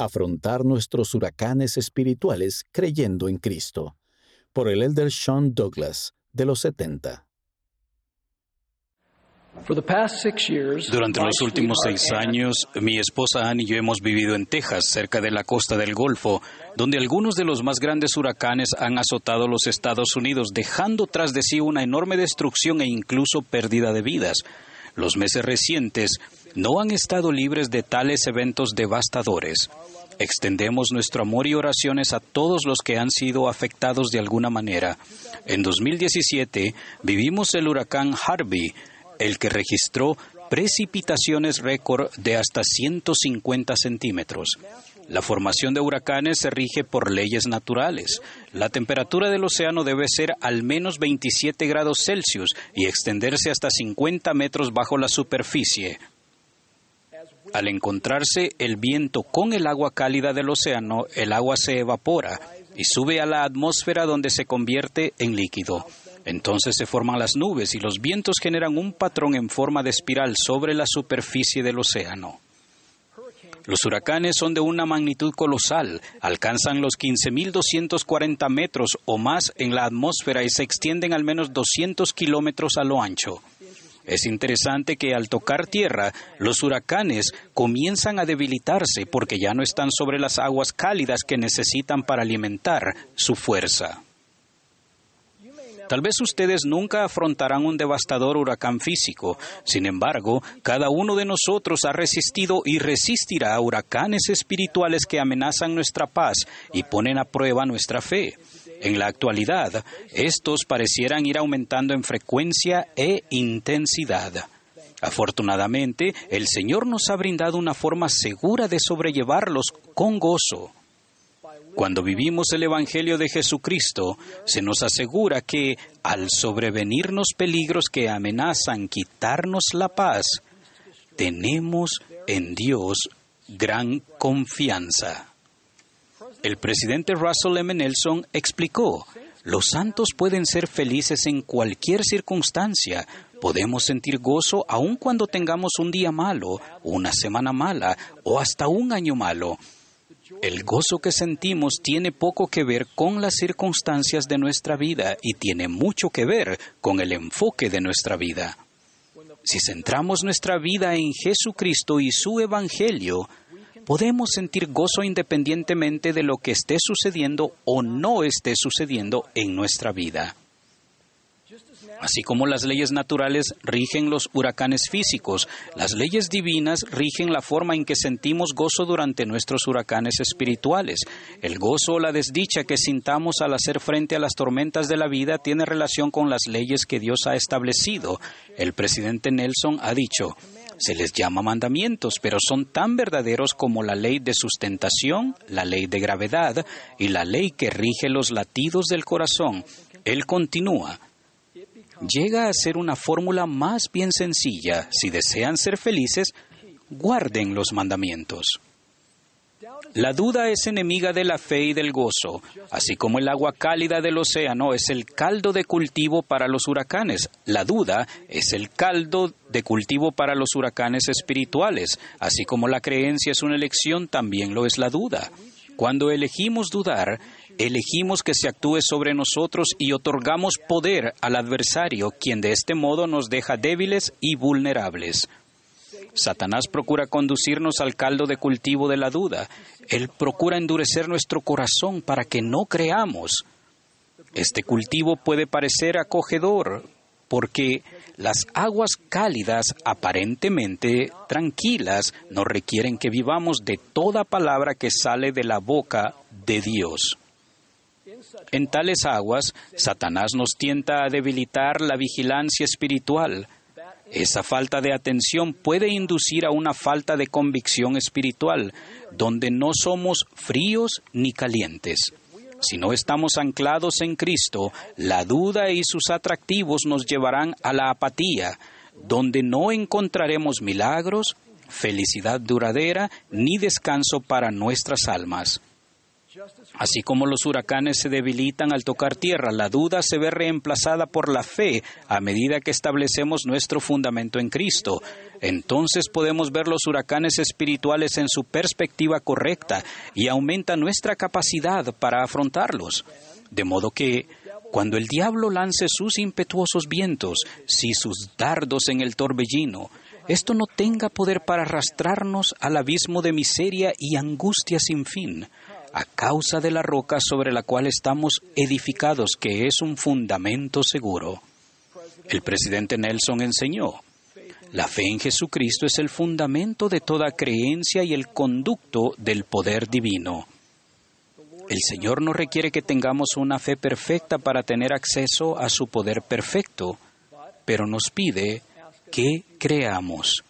Afrontar nuestros huracanes espirituales creyendo en Cristo. Por el elder Sean Douglas, de los 70. Durante los últimos seis años, mi esposa Anne y yo hemos vivido en Texas, cerca de la costa del Golfo, donde algunos de los más grandes huracanes han azotado los Estados Unidos, dejando tras de sí una enorme destrucción e incluso pérdida de vidas. Los meses recientes no han estado libres de tales eventos devastadores. Extendemos nuestro amor y oraciones a todos los que han sido afectados de alguna manera. En 2017 vivimos el huracán Harvey, el que registró precipitaciones récord de hasta 150 centímetros. La formación de huracanes se rige por leyes naturales. La temperatura del océano debe ser al menos 27 grados Celsius y extenderse hasta 50 metros bajo la superficie. Al encontrarse el viento con el agua cálida del océano, el agua se evapora y sube a la atmósfera donde se convierte en líquido. Entonces se forman las nubes y los vientos generan un patrón en forma de espiral sobre la superficie del océano. Los huracanes son de una magnitud colosal, alcanzan los 15.240 metros o más en la atmósfera y se extienden al menos 200 kilómetros a lo ancho. Es interesante que al tocar tierra, los huracanes comienzan a debilitarse porque ya no están sobre las aguas cálidas que necesitan para alimentar su fuerza. Tal vez ustedes nunca afrontarán un devastador huracán físico. Sin embargo, cada uno de nosotros ha resistido y resistirá a huracanes espirituales que amenazan nuestra paz y ponen a prueba nuestra fe. En la actualidad, estos parecieran ir aumentando en frecuencia e intensidad. Afortunadamente, el Señor nos ha brindado una forma segura de sobrellevarlos con gozo. Cuando vivimos el Evangelio de Jesucristo, se nos asegura que al sobrevenirnos peligros que amenazan quitarnos la paz, tenemos en Dios gran confianza. El presidente Russell M. Nelson explicó, los santos pueden ser felices en cualquier circunstancia, podemos sentir gozo aun cuando tengamos un día malo, una semana mala o hasta un año malo. El gozo que sentimos tiene poco que ver con las circunstancias de nuestra vida y tiene mucho que ver con el enfoque de nuestra vida. Si centramos nuestra vida en Jesucristo y su Evangelio, podemos sentir gozo independientemente de lo que esté sucediendo o no esté sucediendo en nuestra vida. Así como las leyes naturales rigen los huracanes físicos, las leyes divinas rigen la forma en que sentimos gozo durante nuestros huracanes espirituales. El gozo o la desdicha que sintamos al hacer frente a las tormentas de la vida tiene relación con las leyes que Dios ha establecido. El presidente Nelson ha dicho, se les llama mandamientos, pero son tan verdaderos como la ley de sustentación, la ley de gravedad y la ley que rige los latidos del corazón. Él continúa, llega a ser una fórmula más bien sencilla. Si desean ser felices, guarden los mandamientos. La duda es enemiga de la fe y del gozo, así como el agua cálida del océano es el caldo de cultivo para los huracanes. La duda es el caldo de cultivo para los huracanes espirituales, así como la creencia es una elección, también lo es la duda. Cuando elegimos dudar, elegimos que se actúe sobre nosotros y otorgamos poder al adversario, quien de este modo nos deja débiles y vulnerables. Satanás procura conducirnos al caldo de cultivo de la duda. Él procura endurecer nuestro corazón para que no creamos. Este cultivo puede parecer acogedor porque las aguas cálidas, aparentemente tranquilas, nos requieren que vivamos de toda palabra que sale de la boca de Dios. En tales aguas, Satanás nos tienta a debilitar la vigilancia espiritual. Esa falta de atención puede inducir a una falta de convicción espiritual, donde no somos fríos ni calientes. Si no estamos anclados en Cristo, la duda y sus atractivos nos llevarán a la apatía, donde no encontraremos milagros, felicidad duradera ni descanso para nuestras almas. Así como los huracanes se debilitan al tocar tierra, la duda se ve reemplazada por la fe a medida que establecemos nuestro fundamento en Cristo. entonces podemos ver los huracanes espirituales en su perspectiva correcta y aumenta nuestra capacidad para afrontarlos. De modo que, cuando el diablo lance sus impetuosos vientos, si sus dardos en el torbellino, esto no tenga poder para arrastrarnos al abismo de miseria y angustia sin fin, a causa de la roca sobre la cual estamos edificados, que es un fundamento seguro. El presidente Nelson enseñó, la fe en Jesucristo es el fundamento de toda creencia y el conducto del poder divino. El Señor no requiere que tengamos una fe perfecta para tener acceso a su poder perfecto, pero nos pide que creamos.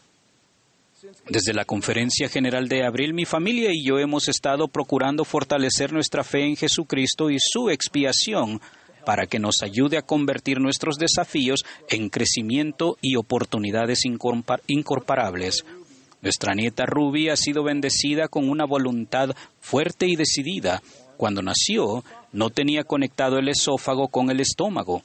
Desde la conferencia general de abril, mi familia y yo hemos estado procurando fortalecer nuestra fe en Jesucristo y su expiación para que nos ayude a convertir nuestros desafíos en crecimiento y oportunidades incorporables. Nuestra nieta Ruby ha sido bendecida con una voluntad fuerte y decidida. Cuando nació, no tenía conectado el esófago con el estómago.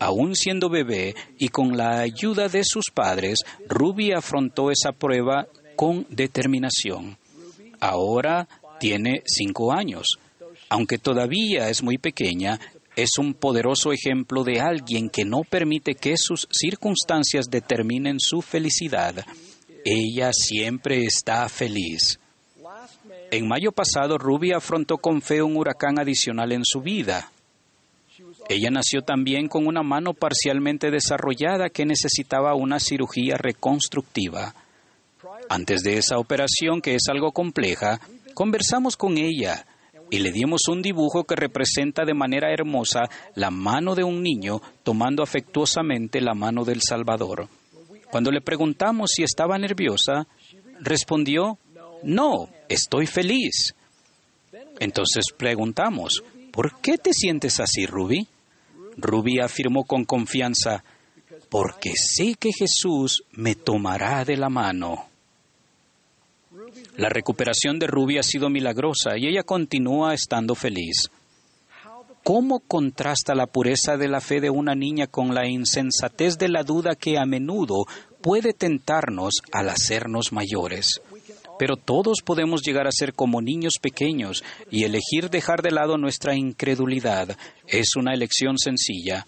Aún siendo bebé y con la ayuda de sus padres, Ruby afrontó esa prueba con determinación. Ahora tiene cinco años. Aunque todavía es muy pequeña, es un poderoso ejemplo de alguien que no permite que sus circunstancias determinen su felicidad. Ella siempre está feliz. En mayo pasado, Ruby afrontó con fe un huracán adicional en su vida. Ella nació también con una mano parcialmente desarrollada que necesitaba una cirugía reconstructiva. Antes de esa operación, que es algo compleja, conversamos con ella y le dimos un dibujo que representa de manera hermosa la mano de un niño tomando afectuosamente la mano del Salvador. Cuando le preguntamos si estaba nerviosa, respondió, no, estoy feliz. Entonces preguntamos, ¿por qué te sientes así, Ruby? Ruby afirmó con confianza, porque sé que Jesús me tomará de la mano. La recuperación de Ruby ha sido milagrosa y ella continúa estando feliz. ¿Cómo contrasta la pureza de la fe de una niña con la insensatez de la duda que a menudo puede tentarnos al hacernos mayores? Pero todos podemos llegar a ser como niños pequeños y elegir dejar de lado nuestra incredulidad es una elección sencilla.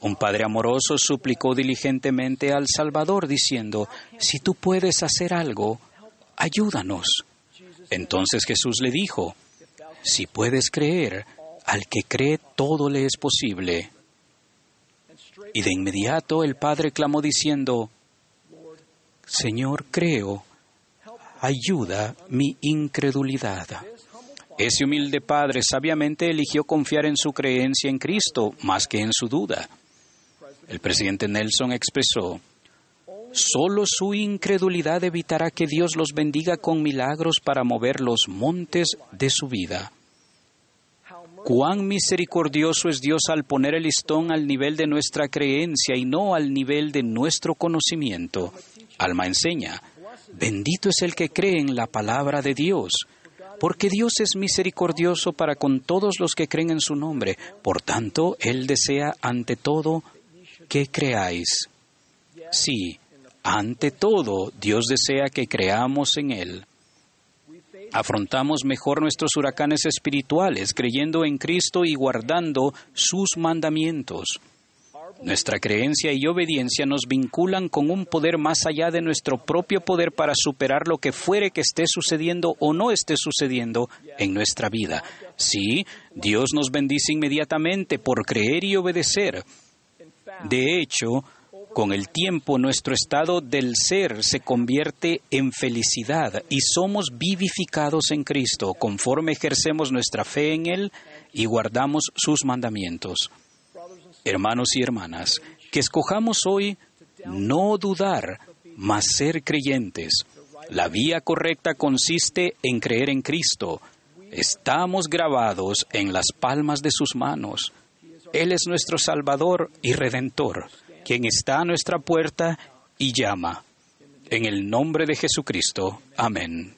Un padre amoroso suplicó diligentemente al Salvador diciendo, si tú puedes hacer algo, ayúdanos. Entonces Jesús le dijo, si puedes creer, al que cree todo le es posible. Y de inmediato el padre clamó diciendo, Señor, creo, ayuda mi incredulidad. Ese humilde padre sabiamente eligió confiar en su creencia en Cristo más que en su duda. El presidente Nelson expresó, Solo su incredulidad evitará que Dios los bendiga con milagros para mover los montes de su vida. Cuán misericordioso es Dios al poner el listón al nivel de nuestra creencia y no al nivel de nuestro conocimiento. Alma enseña, bendito es el que cree en la palabra de Dios, porque Dios es misericordioso para con todos los que creen en su nombre. Por tanto, Él desea ante todo que creáis. Sí, ante todo, Dios desea que creamos en Él. Afrontamos mejor nuestros huracanes espirituales creyendo en Cristo y guardando sus mandamientos. Nuestra creencia y obediencia nos vinculan con un poder más allá de nuestro propio poder para superar lo que fuere que esté sucediendo o no esté sucediendo en nuestra vida. Sí, Dios nos bendice inmediatamente por creer y obedecer. De hecho, con el tiempo nuestro estado del ser se convierte en felicidad y somos vivificados en Cristo conforme ejercemos nuestra fe en Él y guardamos sus mandamientos. Hermanos y hermanas, que escojamos hoy no dudar, mas ser creyentes. La vía correcta consiste en creer en Cristo. Estamos grabados en las palmas de sus manos. Él es nuestro Salvador y Redentor quien está a nuestra puerta y llama. En el nombre de Jesucristo. Amén.